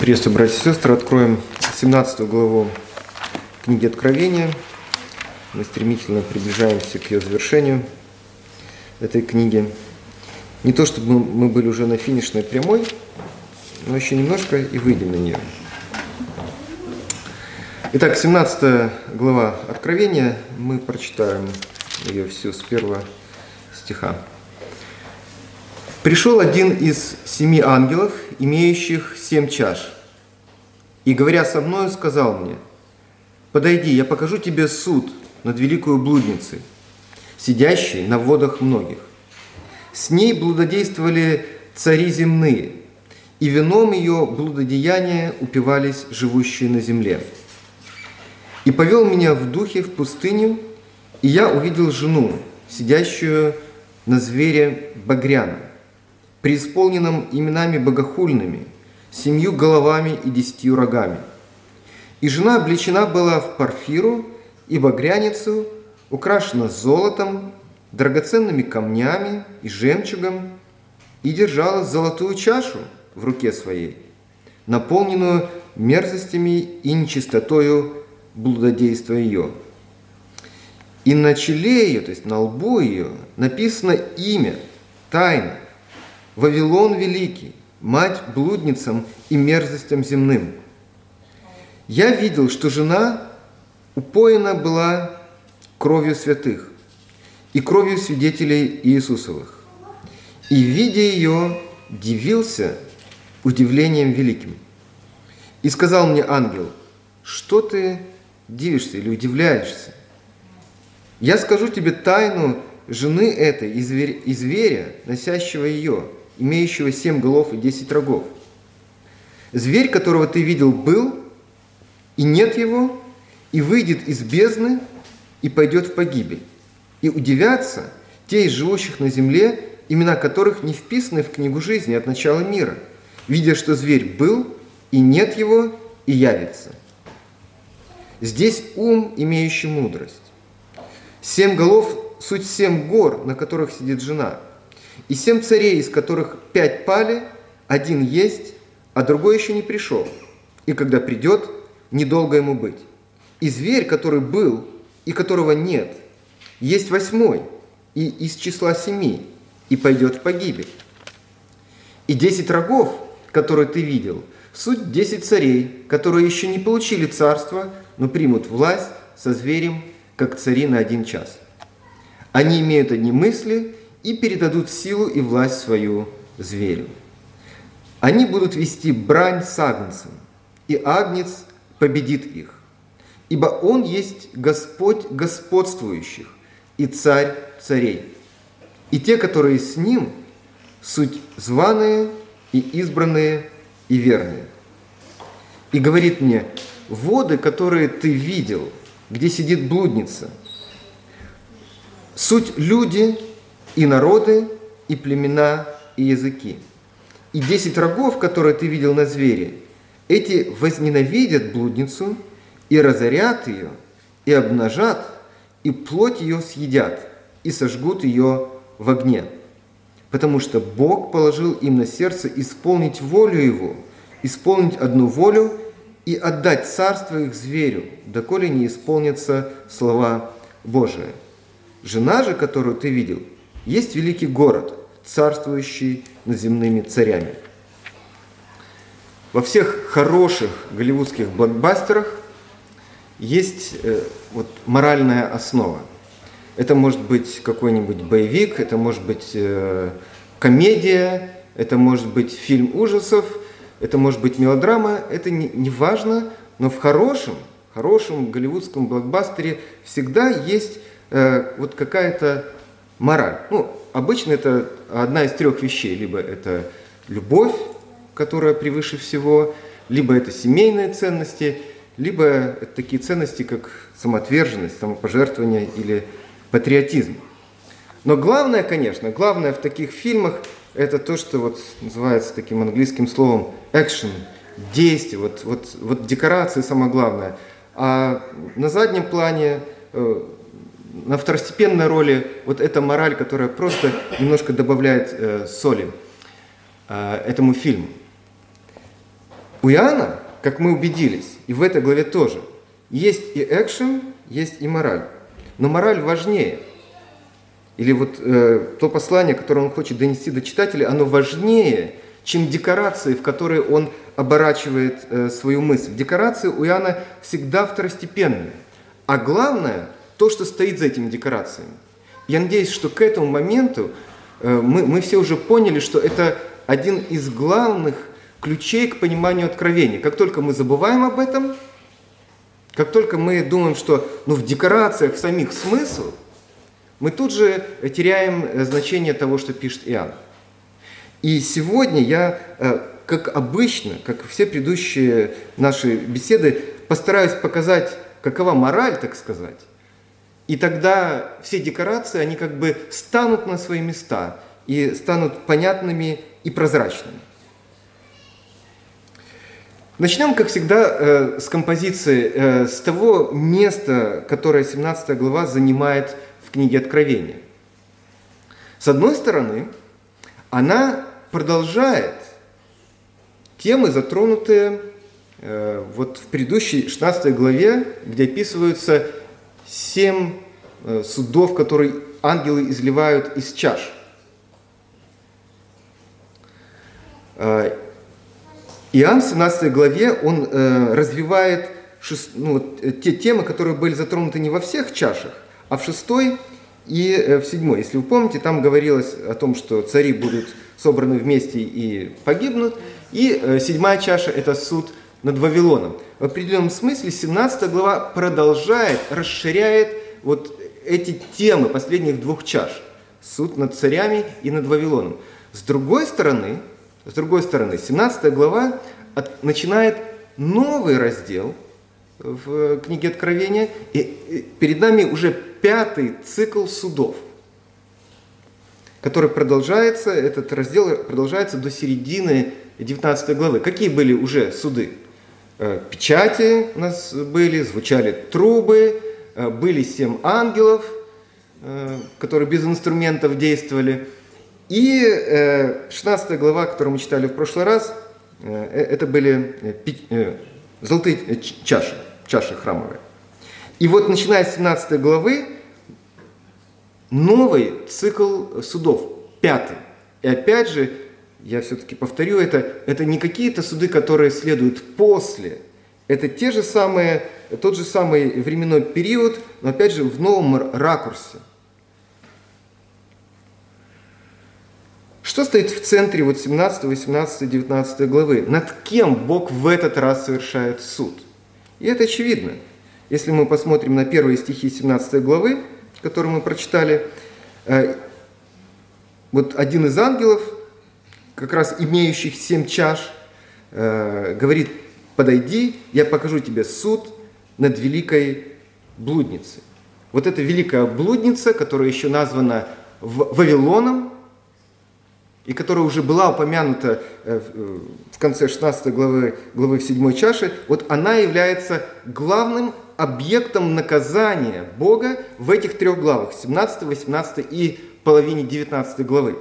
Приветствую, братья и сестры. Откроем 17 главу книги Откровения. Мы стремительно приближаемся к ее завершению этой книги. Не то, чтобы мы были уже на финишной прямой, но еще немножко и выйдем на нее. Итак, 17 глава Откровения. Мы прочитаем ее всю с первого стиха. Пришел один из семи ангелов, имеющих семь чаш, и, говоря со мною, сказал мне, «Подойди, я покажу тебе суд над великою блудницей, сидящей на водах многих. С ней блудодействовали цари земные, и вином ее блудодеяния упивались живущие на земле. И повел меня в духе в пустыню, и я увидел жену, сидящую на звере багряном, преисполненном именами богохульными, семью головами и десятью рогами. И жена облечена была в парфиру и багряницу, украшена золотом, драгоценными камнями и жемчугом, и держала золотую чашу в руке своей, наполненную мерзостями и нечистотою блудодейства ее. И на челе ее, то есть на лбу ее, написано имя, тайна, Вавилон Великий, мать блудницам и мерзостям земным. Я видел, что жена упоена была кровью святых и кровью свидетелей Иисусовых. И, видя ее, дивился удивлением великим. И сказал мне ангел, что ты дивишься или удивляешься? Я скажу тебе тайну жены этой и зверя, носящего ее – имеющего семь голов и десять рогов. Зверь, которого ты видел, был, и нет его, и выйдет из бездны, и пойдет в погибель. И удивятся те из живущих на земле, имена которых не вписаны в книгу жизни от начала мира, видя, что зверь был, и нет его, и явится. Здесь ум, имеющий мудрость. Семь голов – суть семь гор, на которых сидит жена – и семь царей, из которых пять пали, один есть, а другой еще не пришел. И когда придет, недолго ему быть. И зверь, который был и которого нет, есть восьмой, и из числа семи, и пойдет в погибель. И десять рогов, которые ты видел, суть десять царей, которые еще не получили царство, но примут власть со зверем, как цари на один час. Они имеют одни мысли и передадут силу и власть свою зверю. Они будут вести брань с агнцем, и агнец победит их. Ибо он есть Господь господствующих и царь царей. И те, которые с ним, суть званые и избранные и верные. И говорит мне, воды, которые ты видел, где сидит блудница, суть люди, и народы, и племена, и языки. И десять рогов, которые ты видел на звере, эти возненавидят блудницу и разорят ее, и обнажат, и плоть ее съедят, и сожгут ее в огне. Потому что Бог положил им на сердце исполнить волю Его, исполнить одну волю и отдать царство их зверю, доколе не исполнятся слова Божии. Жена же, которую ты видел – есть великий город, царствующий над земными царями. Во всех хороших голливудских блокбастерах есть э, вот моральная основа. Это может быть какой-нибудь боевик, это может быть э, комедия, это может быть фильм ужасов, это может быть мелодрама, это не, не важно, но в хорошем, хорошем голливудском блокбастере всегда есть э, вот какая-то мораль. Ну, обычно это одна из трех вещей. Либо это любовь, которая превыше всего, либо это семейные ценности, либо это такие ценности, как самоотверженность, самопожертвование или патриотизм. Но главное, конечно, главное в таких фильмах это то, что вот называется таким английским словом action, действие, вот, вот, вот декорации самое главное. А на заднем плане э, на второстепенной роли вот эта мораль, которая просто немножко добавляет э, соли э, этому фильму. У Иоанна, как мы убедились, и в этой главе тоже, есть и экшен, есть и мораль. Но мораль важнее. Или вот э, то послание, которое он хочет донести до читателя, оно важнее, чем декорации, в которые он оборачивает э, свою мысль. Декорации у Иоанна всегда второстепенные. А главное, то, что стоит за этими декорациями. Я надеюсь, что к этому моменту э, мы, мы все уже поняли, что это один из главных ключей к пониманию откровения. Как только мы забываем об этом, как только мы думаем, что ну, в декорациях самих смысл, мы тут же теряем э, значение того, что пишет Иоанн. И сегодня я, э, как обычно, как все предыдущие наши беседы, постараюсь показать, какова мораль, так сказать. И тогда все декорации, они как бы станут на свои места и станут понятными и прозрачными. Начнем, как всегда, э, с композиции, э, с того места, которое 17 глава занимает в книге Откровения. С одной стороны, она продолжает темы, затронутые э, вот в предыдущей 16 главе, где описываются семь э, судов, которые ангелы изливают из чаш. Э, Иоанн в 17 главе, он э, развивает ну, те темы, которые были затронуты не во всех чашах, а в шестой и в седьмой. Если вы помните, там говорилось о том, что цари будут собраны вместе и погибнут. И седьмая чаша – это суд над Вавилоном. В определенном смысле 17 глава продолжает, расширяет вот эти темы последних двух чаш. Суд над царями и над Вавилоном. С другой стороны, с другой стороны, 17 глава от, начинает новый раздел в книге Откровения, и перед нами уже пятый цикл судов – который продолжается, этот раздел продолжается до середины 19 главы. Какие были уже суды? Э, печати у нас были, звучали трубы, э, были семь ангелов, э, которые без инструментов действовали. И 16 глава, которую мы читали в прошлый раз, это были золотые чаши, чаши храмовые. И вот начиная с 17 главы новый цикл судов, пятый. И опять же, я все-таки повторю это, это не какие-то суды, которые следуют после. Это те же самые, тот же самый временной период, но опять же в новом ракурсе. Что стоит в центре вот 17, 18, 19 главы? Над кем Бог в этот раз совершает суд? И это очевидно. Если мы посмотрим на первые стихи 17 главы, который мы прочитали, э, вот один из ангелов, как раз имеющих семь чаш, э, говорит, подойди, я покажу тебе суд над великой блудницей. Вот эта великая блудница, которая еще названа Вавилоном, и которая уже была упомянута э, в конце 16 главы, главы в 7 чаше, вот она является главным объектом наказания Бога в этих трех главах, 17, 18 и половине 19 главы.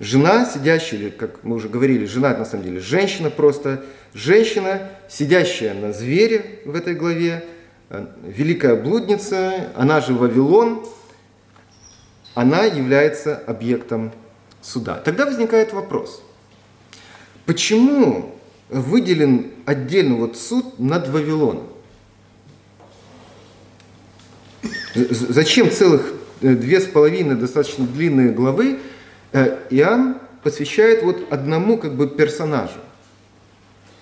Жена, сидящая, или, как мы уже говорили, жена на самом деле женщина просто, женщина, сидящая на звере в этой главе, э, великая блудница, она же Вавилон, она является объектом суда. Тогда возникает вопрос, почему выделен отдельно вот суд над Вавилоном. Зачем целых э, две с половиной достаточно длинные главы Иоанн посвящает вот одному как бы персонажу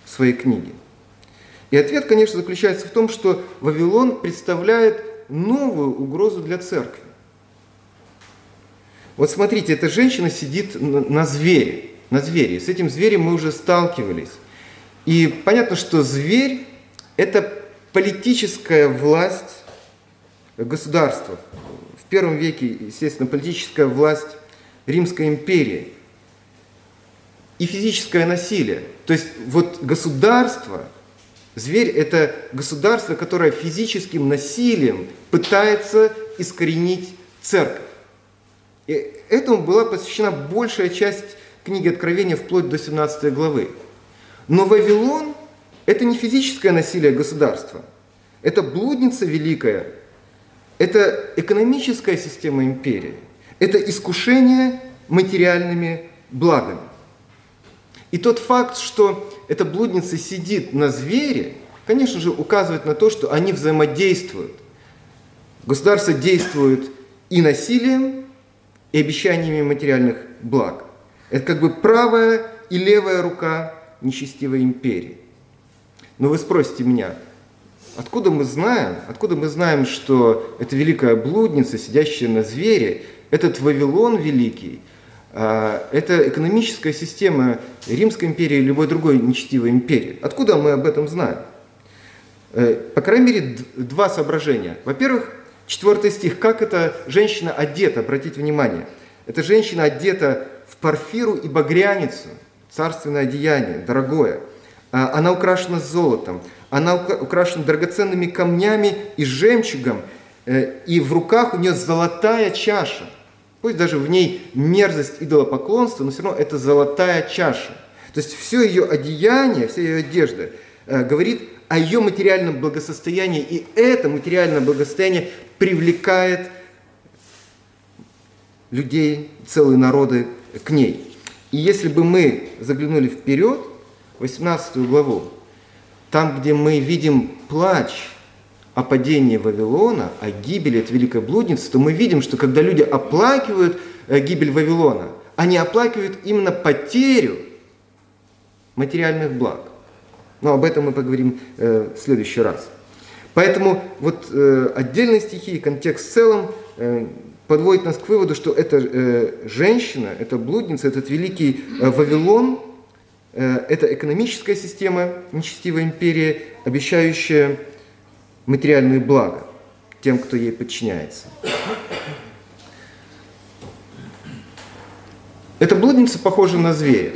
своей книги? И ответ, конечно, заключается в том, что Вавилон представляет новую угрозу для церкви. Вот смотрите, эта женщина сидит на звере, на звере. С этим зверем мы уже сталкивались. И понятно, что зверь – это политическая власть государства. В первом веке, естественно, политическая власть Римской империи. И физическое насилие. То есть вот государство, зверь – это государство, которое физическим насилием пытается искоренить церковь. И этому была посвящена большая часть книги Откровения вплоть до 17 главы. Но Вавилон – это не физическое насилие государства. Это блудница великая. Это экономическая система империи. Это искушение материальными благами. И тот факт, что эта блудница сидит на звере, конечно же, указывает на то, что они взаимодействуют. Государство действует и насилием, и обещаниями материальных благ. Это как бы правая и левая рука нечестивой империи. Но вы спросите меня, откуда мы знаем, откуда мы знаем, что эта великая блудница, сидящая на звере, этот Вавилон великий, а, это экономическая система Римской империи или любой другой нечестивой империи. Откуда мы об этом знаем? Э, по крайней мере, два соображения. Во-первых, четвертый стих. Как эта женщина одета, обратите внимание. Эта женщина одета в парфиру и багряницу, царственное одеяние, дорогое. А, она украшена золотом, она украшена драгоценными камнями и жемчугом, и в руках у нее золотая чаша. Пусть даже в ней мерзость идолопоклонства, но все равно это золотая чаша. То есть все ее одеяние, вся ее одежда э, говорит о ее материальном благосостоянии, и это материальное благосостояние привлекает людей, целые народы к ней. И если бы мы заглянули вперед, 18 главу, там, где мы видим плач о падении Вавилона, о гибели от великой блудницы, то мы видим, что когда люди оплакивают э, гибель Вавилона, они оплакивают именно потерю материальных благ. Но об этом мы поговорим э, в следующий раз. Поэтому вот э, отдельные стихи и контекст в целом э, подводит нас к выводу, что эта э, женщина, эта блудница, этот великий э, Вавилон, э, это экономическая система, нечестивая империя, обещающая материальные блага тем, кто ей подчиняется. Эта блудница похожа на зверя.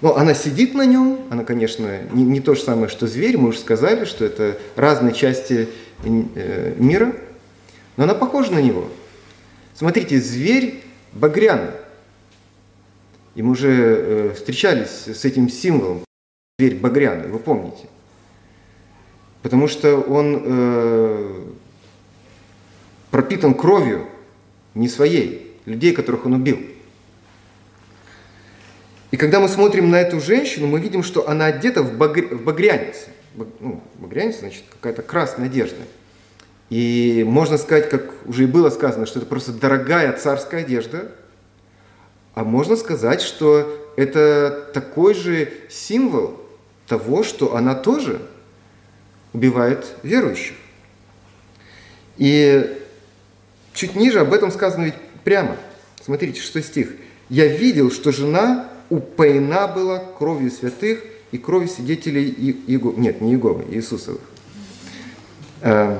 Но она сидит на нем, она, конечно, не, не то же самое, что зверь, мы уже сказали, что это разные части э, мира, но она похожа на него. Смотрите, зверь багряный. И мы уже э, встречались с этим символом, зверь багряный, вы помните – потому что он э, пропитан кровью не своей, людей, которых он убил. И когда мы смотрим на эту женщину, мы видим, что она одета в, багр... в багрянице. Ну, багряница, значит, какая-то красная одежда. И можно сказать, как уже и было сказано, что это просто дорогая царская одежда. А можно сказать, что это такой же символ того, что она тоже убивает верующих. И чуть ниже об этом сказано ведь прямо. Смотрите, что стих. «Я видел, что жена упоена была кровью святых и кровью свидетелей Иеговы». Нет, не Иеговы, Иисусовых. Эм,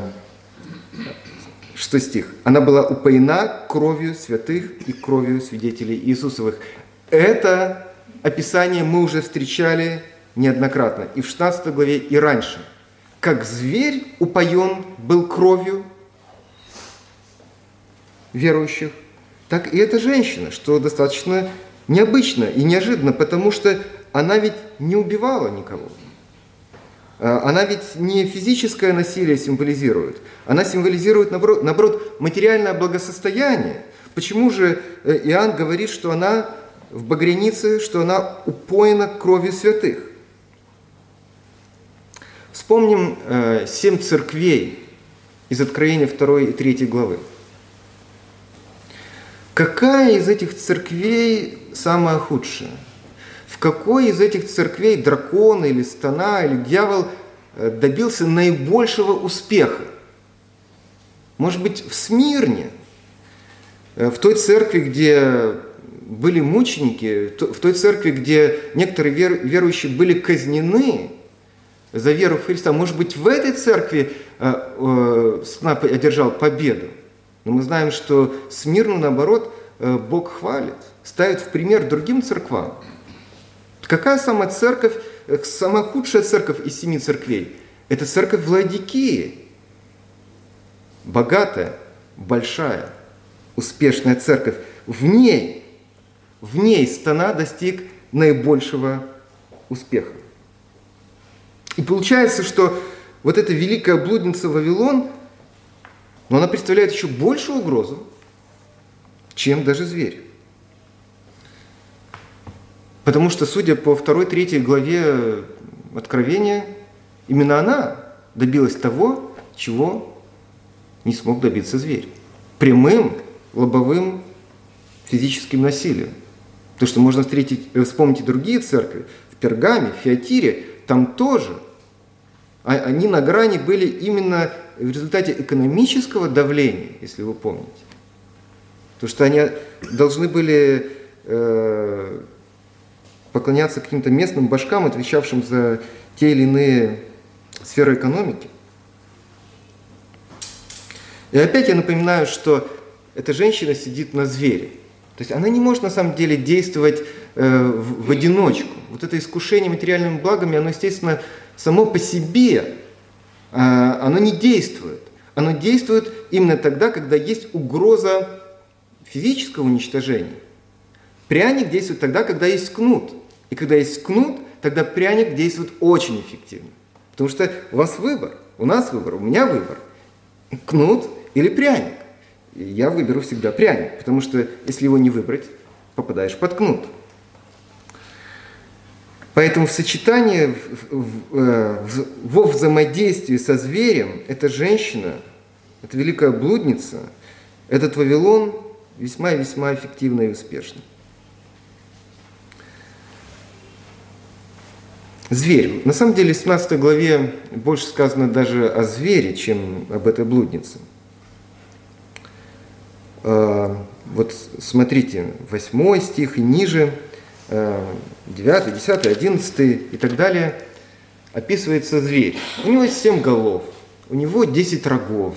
что стих? Она была упоена кровью святых и кровью свидетелей Иисусовых. Это описание мы уже встречали неоднократно и в 16 главе, и раньше – как зверь упоен был кровью верующих, так и эта женщина, что достаточно необычно и неожиданно, потому что она ведь не убивала никого. А, она ведь не физическое насилие символизирует, она символизирует, наоборот, наоборот материальное благосостояние. Почему же э, Иоанн говорит, что она в багрянице, что она упоена кровью святых? Вспомним э, семь церквей из Откровения 2 и 3 главы. Какая из этих церквей самая худшая? В какой из этих церквей дракон или стана или дьявол э, добился наибольшего успеха? Может быть, в Смирне, э, в той церкви, где были мученики, в той церкви, где некоторые верующие были казнены, за веру в Христа. Может быть, в этой церкви э, э, Снап одержал победу. Но мы знаем, что Смирну, наоборот, э, Бог хвалит, ставит в пример другим церквам. Какая самая церковь, самая худшая церковь из семи церквей? Это церковь Владикии. Богатая, большая, успешная церковь. В ней в ней стана достиг наибольшего успеха. И получается, что вот эта великая блудница Вавилон, но она представляет еще большую угрозу, чем даже зверь. Потому что, судя по второй, третьей главе Откровения, именно она добилась того, чего не смог добиться зверь. Прямым, лобовым физическим насилием. То, что можно встретить, э, вспомнить и другие церкви, в Пергаме, в Фиатире, там тоже. А, они на грани были именно в результате экономического давления, если вы помните. То, что они должны были э, поклоняться каким-то местным башкам, отвечавшим за те или иные сферы экономики. И опять я напоминаю, что эта женщина сидит на звере. То есть она не может на самом деле действовать э, в, в одиночку. Вот это искушение материальными благами, оно, естественно, само по себе, э, оно не действует. Оно действует именно тогда, когда есть угроза физического уничтожения. Пряник действует тогда, когда есть кнут. И когда есть кнут, тогда пряник действует очень эффективно. Потому что у вас выбор, у нас выбор, у меня выбор. Кнут или пряник. И я выберу всегда пряник, потому что если его не выбрать, попадаешь под кнут. Поэтому в сочетании, в, в, э, в, во взаимодействии со зверем, эта женщина, эта великая блудница, этот Вавилон весьма и весьма эффективно и успешно. Зверь. На самом деле в 17 главе больше сказано даже о звере, чем об этой блуднице. А, вот смотрите, 8 стих и ниже, 9, 10, 11 и так далее, описывается зверь. У него есть 7 голов, у него 10 рогов.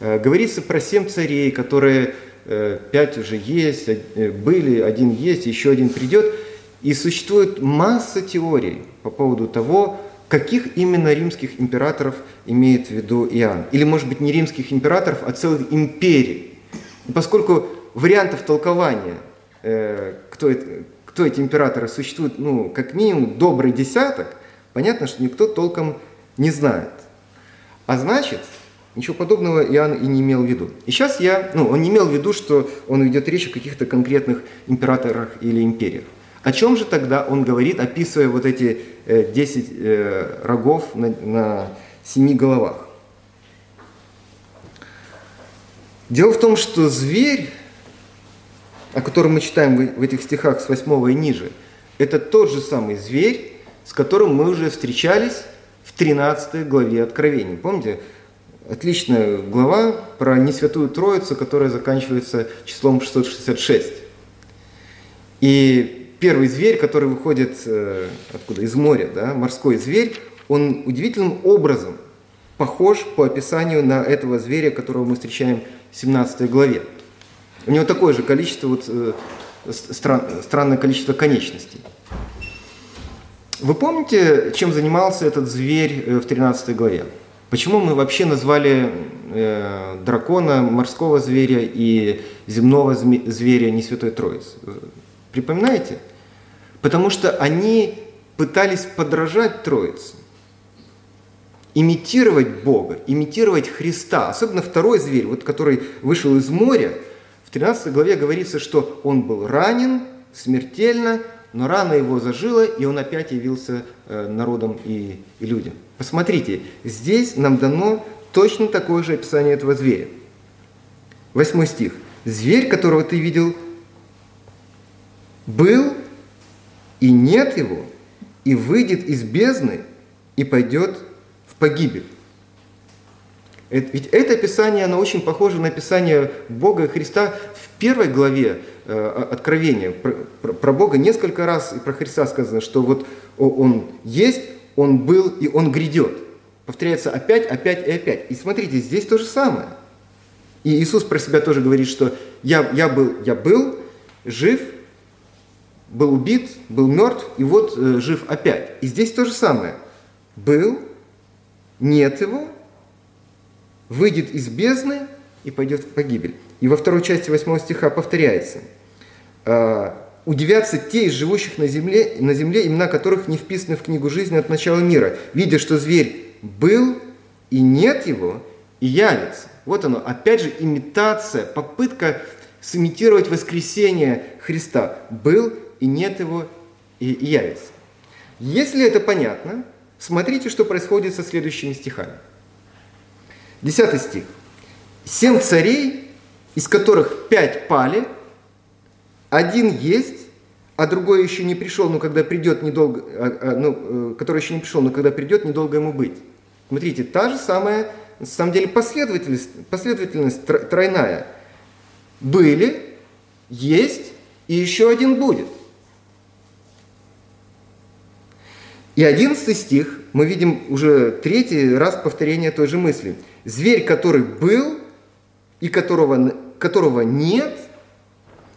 А, говорится про 7 царей, которые 5 э, уже есть, э, были, один есть, еще один придет – и существует масса теорий по поводу того, каких именно римских императоров имеет в виду Иоанн. Или, может быть, не римских императоров, а целых империй. И поскольку вариантов толкования, э, кто, это, кто эти императоры существует, ну, как минимум добрый десяток, понятно, что никто толком не знает. А значит, ничего подобного Иоанн и не имел в виду. И сейчас я, ну, он не имел в виду, что он ведет речь о каких-то конкретных императорах или империях. О чем же тогда он говорит, описывая вот эти 10 э, э, рогов на, на 7 головах? Дело в том, что зверь, о котором мы читаем в этих стихах с 8 и ниже, это тот же самый зверь, с которым мы уже встречались в 13 главе Откровения. Помните, отличная глава про Несвятую Троицу, которая заканчивается числом 666. И первый зверь, который выходит э, откуда? Из моря, да, морской зверь, он удивительным образом похож по описанию на этого зверя, которого мы встречаем в 17 главе. У него такое же количество, вот, э, стран, странное количество конечностей. Вы помните, чем занимался этот зверь э, в 13 главе? Почему мы вообще назвали э, дракона, морского зверя и земного зверя не Святой Троицы? Припоминаете? Потому что они пытались подражать Троице, имитировать Бога, имитировать Христа. Особенно второй зверь, вот, который вышел из моря, 13 главе говорится, что он был ранен смертельно, но рана его зажила, и он опять явился э, народом и, и людям. Посмотрите, здесь нам дано точно такое же описание этого зверя. Восьмой стих. «Зверь, которого ты видел, был и нет его, и выйдет из бездны, и пойдет в погибель. Ведь это описание, оно очень похоже на описание Бога и Христа в первой главе э, Откровения. Про, про, Бога несколько раз и про Христа сказано, что вот Он есть, Он был и Он грядет. Повторяется опять, опять и опять. И смотрите, здесь то же самое. И Иисус про себя тоже говорит, что я, я, был, я был жив, был убит, был мертв, и вот э, жив опять. И здесь то же самое. Был, нет его, выйдет из бездны и пойдет в погибель. И во второй части восьмого стиха повторяется. «А, удивятся те из живущих на земле, на земле, имена которых не вписаны в книгу жизни от начала мира, видя, что зверь был и нет его, и явится. Вот оно, опять же, имитация, попытка сымитировать воскресение Христа. Был и нет его, и, и явится. Если это понятно, смотрите, что происходит со следующими стихами. Десятый стих. «Семь царей, из которых пять пали, один есть, а другой еще не пришел, но когда придет недолго, а, а, ну, э, который еще не пришел, но когда придет, недолго ему быть». Смотрите, та же самая, на самом деле, последовательность, последовательность тройная. Были, есть и еще один будет – И одиннадцатый стих, мы видим уже третий раз повторение той же мысли. Зверь, который был и которого, которого нет,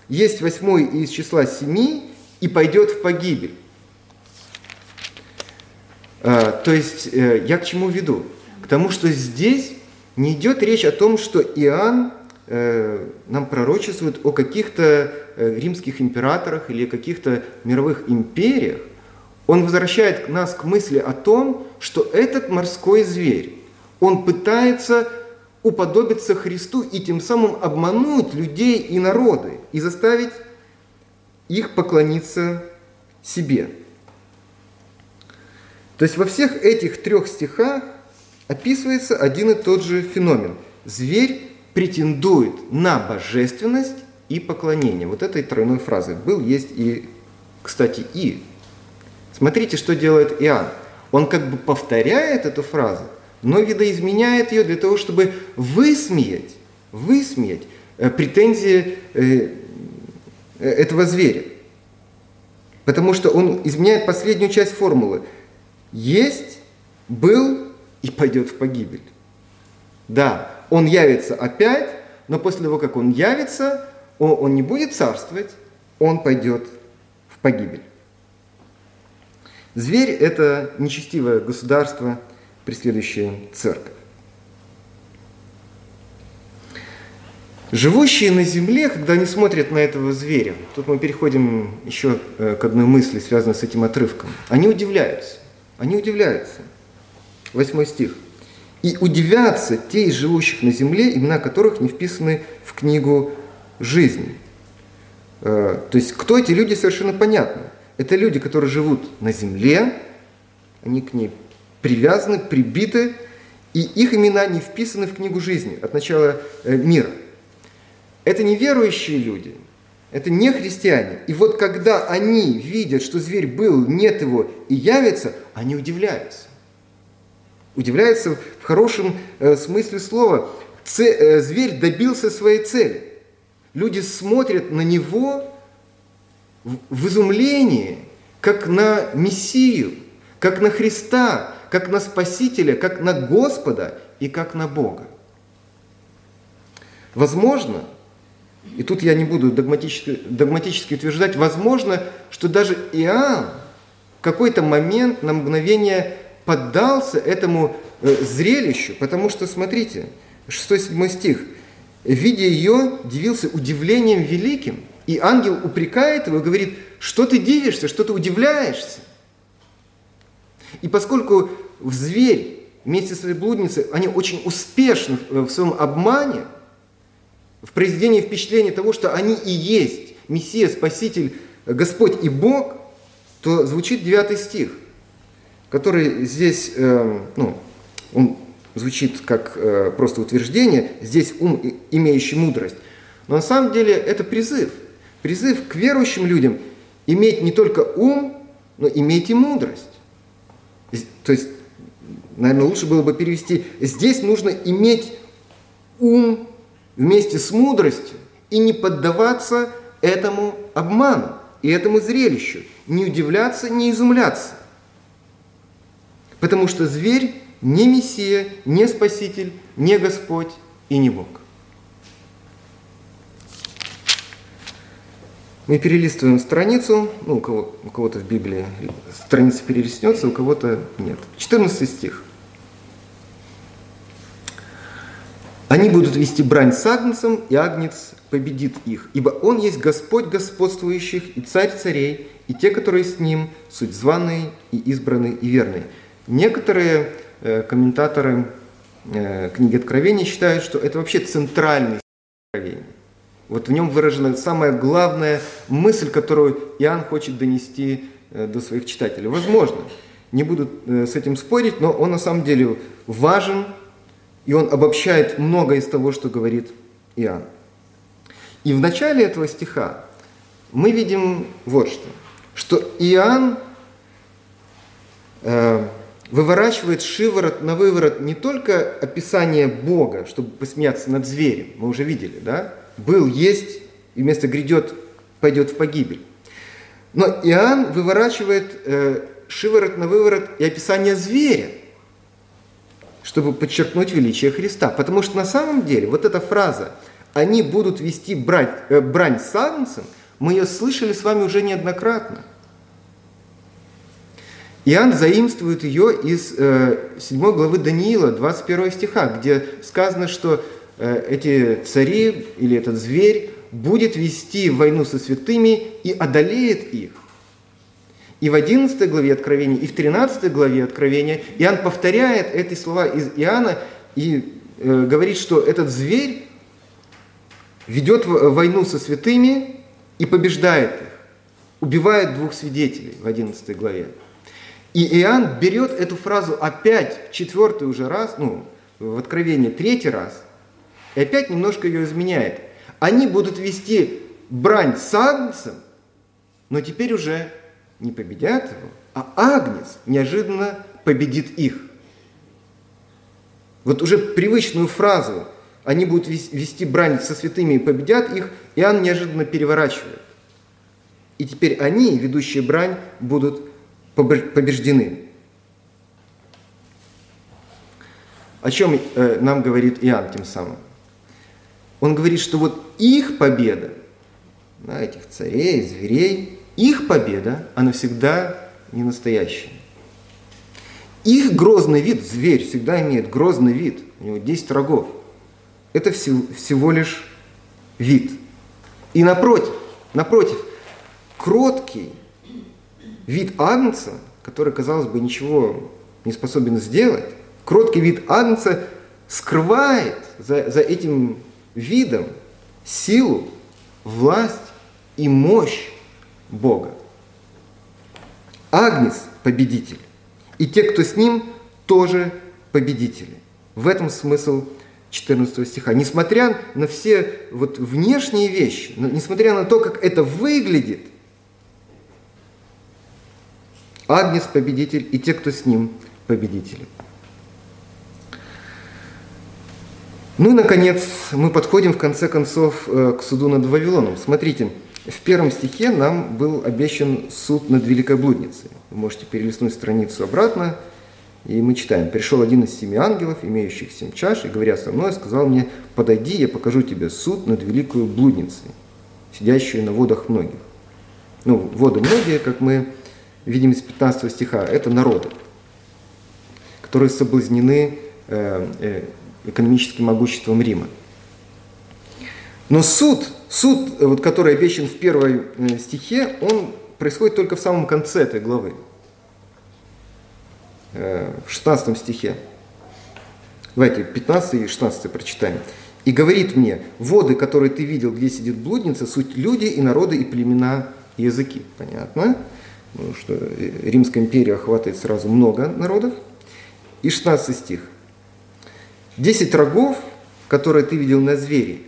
есть восьмой из числа семи и пойдет в погибель. А, то есть э, я к чему веду? К тому, что здесь не идет речь о том, что Иоанн э, нам пророчествует о каких-то э, римских императорах или каких-то мировых империях, он возвращает нас к мысли о том, что этот морской зверь, он пытается уподобиться Христу и тем самым обмануть людей и народы и заставить их поклониться себе. То есть во всех этих трех стихах описывается один и тот же феномен. Зверь претендует на божественность и поклонение. Вот этой тройной фразы был, есть и, кстати, и Смотрите, что делает Иоанн. Он как бы повторяет эту фразу, но видоизменяет ее для того, чтобы высмеять, высмеять э, претензии э, э, этого зверя. Потому что он изменяет последнюю часть формулы. Есть, был и пойдет в погибель. Да, он явится опять, но после того, как он явится, он, он не будет царствовать, он пойдет в погибель. Зверь – это нечестивое государство, преследующее церковь. Живущие на земле, когда они смотрят на этого зверя, тут мы переходим еще э, к одной мысли, связанной с этим отрывком, они удивляются. Они удивляются. Восьмой стих. «И удивятся те из живущих на земле, имена которых не вписаны в книгу жизни». Э, то есть, кто эти люди, совершенно понятно. Это люди, которые живут на земле, они к ней привязаны, прибиты, и их имена не вписаны в книгу жизни от начала э, мира. Это неверующие люди, это не христиане. И вот когда они видят, что зверь был, нет его и явится, они удивляются. Удивляются в хорошем э, смысле слова. Э, зверь добился своей цели. Люди смотрят на него в изумлении, как на Мессию, как на Христа, как на Спасителя, как на Господа и как на Бога. Возможно, и тут я не буду догматически, догматически утверждать, возможно, что даже Иоанн в какой-то момент на мгновение поддался этому э, зрелищу, потому что, смотрите, 6-7 стих, видя ее, дивился удивлением великим – и ангел упрекает его и говорит, что ты дивишься, что ты удивляешься. И поскольку в зверь вместе с своей блудницей, они очень успешны в своем обмане, в произведении впечатления того, что они и есть Мессия, Спаситель, Господь и Бог, то звучит девятый стих, который здесь, э, ну, он звучит как э, просто утверждение, здесь ум, имеющий мудрость. Но на самом деле это призыв – Призыв к верующим людям иметь не только ум, но иметь и мудрость. То есть, наверное, лучше было бы перевести, здесь нужно иметь ум вместе с мудростью и не поддаваться этому обману и этому зрелищу, не удивляться, не изумляться. Потому что зверь не Мессия, не Спаситель, не Господь и не Бог. Мы перелистываем страницу, ну, у, кого, у кого-то в Библии страница перелистнется, у кого-то нет. 14 стих. Они будут вести брань с агнцем, и агнец победит их, ибо Он есть Господь господствующих и Царь царей, и те, которые с Ним, суть званые и избранные и верные». Некоторые э, комментаторы э, книги Откровения считают, что это вообще центральный Откровение. Вот в нем выражена самая главная мысль, которую Иоанн хочет донести э, до своих читателей. Возможно, не буду э, с этим спорить, но он на самом деле важен, и он обобщает многое из того, что говорит Иоанн. И в начале этого стиха мы видим вот что, что Иоанн э, выворачивает шиворот на выворот не только описание Бога, чтобы посмеяться над зверем, мы уже видели, да? Был, есть, и вместо грядет, пойдет в погибель. Но Иоанн выворачивает э, шиворот на выворот и описание зверя, чтобы подчеркнуть величие Христа. Потому что на самом деле вот эта фраза «они будут вести брать, э, брань с агнцем», мы ее слышали с вами уже неоднократно. Иоанн заимствует ее из э, 7 главы Даниила, 21 стиха, где сказано, что эти цари или этот зверь будет вести войну со святыми и одолеет их. И в 11 главе Откровения, и в 13 главе Откровения Иоанн повторяет эти слова из Иоанна и э, говорит, что этот зверь ведет войну со святыми и побеждает их, убивает двух свидетелей в 11 главе. И Иоанн берет эту фразу опять в четвертый уже раз, ну, в Откровении третий раз, и опять немножко ее изменяет. Они будут вести брань с Агнцем, но теперь уже не победят его, а Агнец неожиданно победит их. Вот уже привычную фразу «они будут вести брань со святыми и победят их», Иоанн неожиданно переворачивает. И теперь они, ведущие брань, будут побеждены. О чем э, нам говорит Иоанн тем самым? Он говорит, что вот их победа, на этих царей, зверей, их победа, она всегда не настоящая. Их грозный вид, зверь всегда имеет грозный вид, у него 10 рогов. Это всего, всего лишь вид. И напротив, напротив, кроткий вид агнца, который, казалось бы, ничего не способен сделать, кроткий вид агнца скрывает за, за этим видом силу, власть и мощь Бога. Агнец – победитель. И те, кто с ним, тоже победители. В этом смысл 14 стиха. Несмотря на все вот внешние вещи, несмотря на то, как это выглядит, Агнец – победитель, и те, кто с ним – победители. Ну и, наконец, мы подходим, в конце концов, э, к суду над Вавилоном. Смотрите – в первом стихе нам был обещан суд над Великой Блудницей. Вы можете перелистнуть страницу обратно, и мы читаем. «Пришел один из семи ангелов, имеющих семь чаш, и, говоря со мной, сказал мне, подойди, я покажу тебе суд над Великой Блудницей, сидящую на водах многих». Ну, воды многие, как мы видим из 15 стиха, это народы, которые соблазнены э, э, экономическим могуществом Рима. Но суд, суд, вот, который обещан в первой э, стихе, он происходит только в самом конце этой главы, э, в 16 стихе. Давайте 15 и 16 прочитаем. «И говорит мне, воды, которые ты видел, где сидит блудница, суть люди и народы, и племена, и языки». Понятно? Потому что э, Римская империя охватывает сразу много народов. И 16 стих. «Десять рогов, которые ты видел на звере,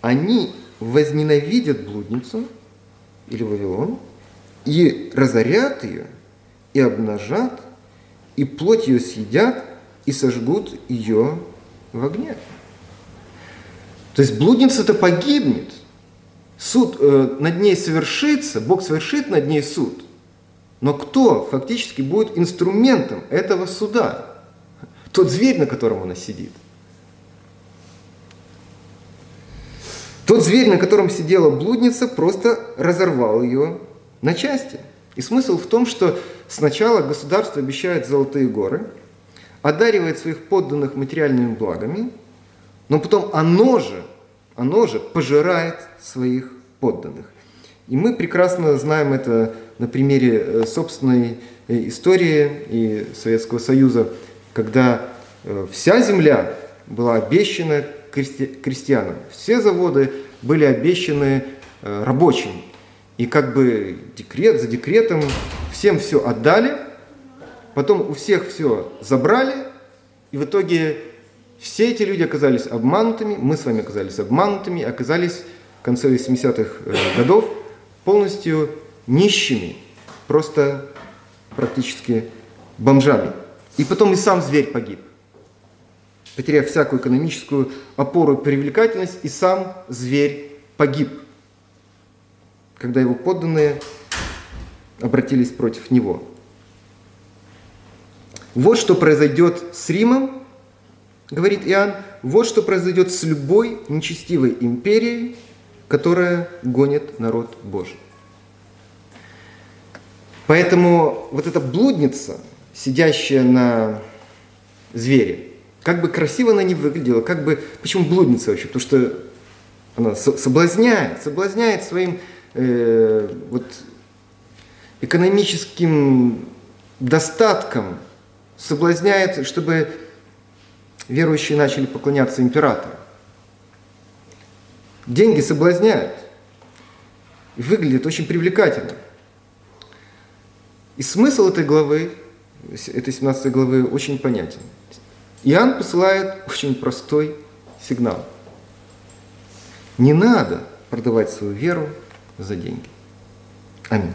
они возненавидят блудницу или Вавилон и разорят ее, и обнажат, и плоть ее съедят, и сожгут ее в огне. То есть блудница-то погибнет, суд э, над ней совершится, Бог совершит над ней суд. Но кто фактически будет инструментом этого суда? Тот зверь, на котором она сидит – Тот зверь, на котором сидела блудница, просто разорвал ее на части. И смысл в том, что сначала государство обещает золотые горы, одаривает своих подданных материальными благами, но потом оно же оно же пожирает своих подданных. И мы прекрасно знаем это на примере э, собственной э, истории и Советского Союза, когда э, вся земля была обещана крестьянам, все заводы были обещаны рабочим. И как бы декрет за декретом всем все отдали, потом у всех все забрали, и в итоге все эти люди оказались обманутыми, мы с вами оказались обманутыми, оказались в конце 80-х э, годов полностью нищими, просто практически бомжами. И потом и сам зверь погиб, потеряв всякую экономическую опору и привлекательность, и сам зверь погиб, когда его подданные обратились против него. Вот что произойдет с Римом говорит Иоанн, вот что произойдет с любой нечестивой империей, которая гонит народ Божий. Поэтому вот эта блудница, сидящая на звере, как бы красиво она не выглядела, как бы... Почему блудница вообще? Потому что она соблазняет, соблазняет своим э, вот, экономическим достатком, соблазняет, чтобы верующие начали поклоняться императору. Деньги соблазняют и выглядят очень привлекательно. И смысл этой главы, этой 17 главы очень понятен. Иоанн посылает очень простой сигнал. Не надо продавать свою веру за деньги. Аминь.